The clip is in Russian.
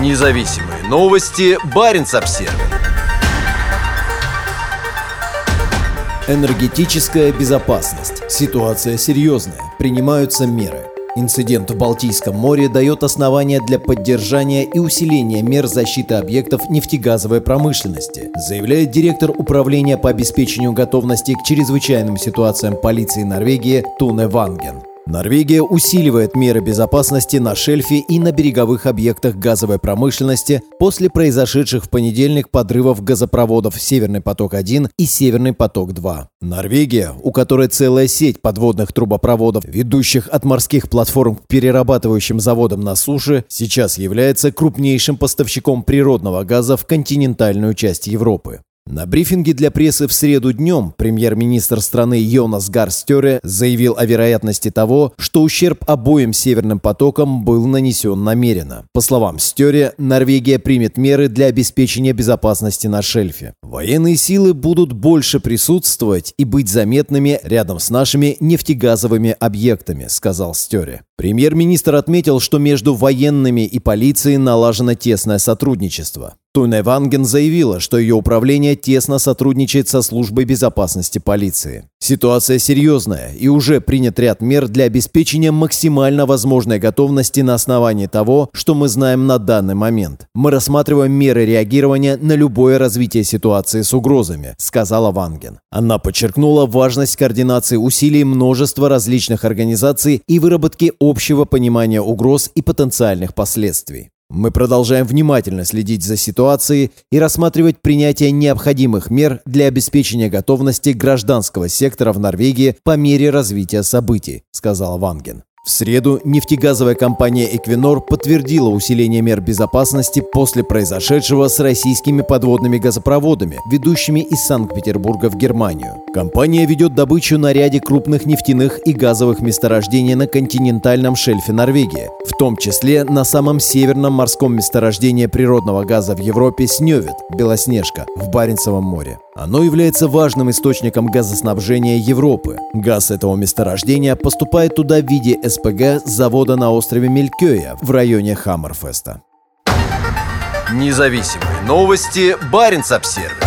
Независимые новости. Барин обсерва Энергетическая безопасность. Ситуация серьезная. Принимаются меры. Инцидент в Балтийском море дает основания для поддержания и усиления мер защиты объектов нефтегазовой промышленности, заявляет директор управления по обеспечению готовности к чрезвычайным ситуациям полиции Норвегии Туне Ванген. Норвегия усиливает меры безопасности на шельфе и на береговых объектах газовой промышленности после произошедших в понедельник подрывов газопроводов «Северный поток-1» и «Северный поток-2». Норвегия, у которой целая сеть подводных трубопроводов, ведущих от морских платформ к перерабатывающим заводам на суше, сейчас является крупнейшим поставщиком природного газа в континентальную часть Европы. На брифинге для прессы в среду днем премьер-министр страны Йонас Гарстере заявил о вероятности того, что ущерб обоим северным потокам был нанесен намеренно. По словам Стере, Норвегия примет меры для обеспечения безопасности на шельфе. Военные силы будут больше присутствовать и быть заметными рядом с нашими нефтегазовыми объектами, сказал Стере. Премьер-министр отметил, что между военными и полицией налажено тесное сотрудничество. Туне Ванген заявила, что ее управление тесно сотрудничает со службой безопасности полиции. Ситуация серьезная, и уже принят ряд мер для обеспечения максимально возможной готовности на основании того, что мы знаем на данный момент. Мы рассматриваем меры реагирования на любое развитие ситуации с угрозами, сказала Ванген. Она подчеркнула важность координации усилий множества различных организаций и выработки общего понимания угроз и потенциальных последствий. Мы продолжаем внимательно следить за ситуацией и рассматривать принятие необходимых мер для обеспечения готовности гражданского сектора в Норвегии по мере развития событий, сказал Ванген. В среду нефтегазовая компания «Эквинор» подтвердила усиление мер безопасности после произошедшего с российскими подводными газопроводами, ведущими из Санкт-Петербурга в Германию. Компания ведет добычу на ряде крупных нефтяных и газовых месторождений на континентальном шельфе Норвегии, в том числе на самом северном морском месторождении природного газа в Европе Снёвит, Белоснежка, в Баренцевом море. Оно является важным источником газоснабжения Европы. Газ этого месторождения поступает туда в виде СПГ с завода на острове Мелькёя в районе Хаммерфеста. Независимые новости. Барин обсервис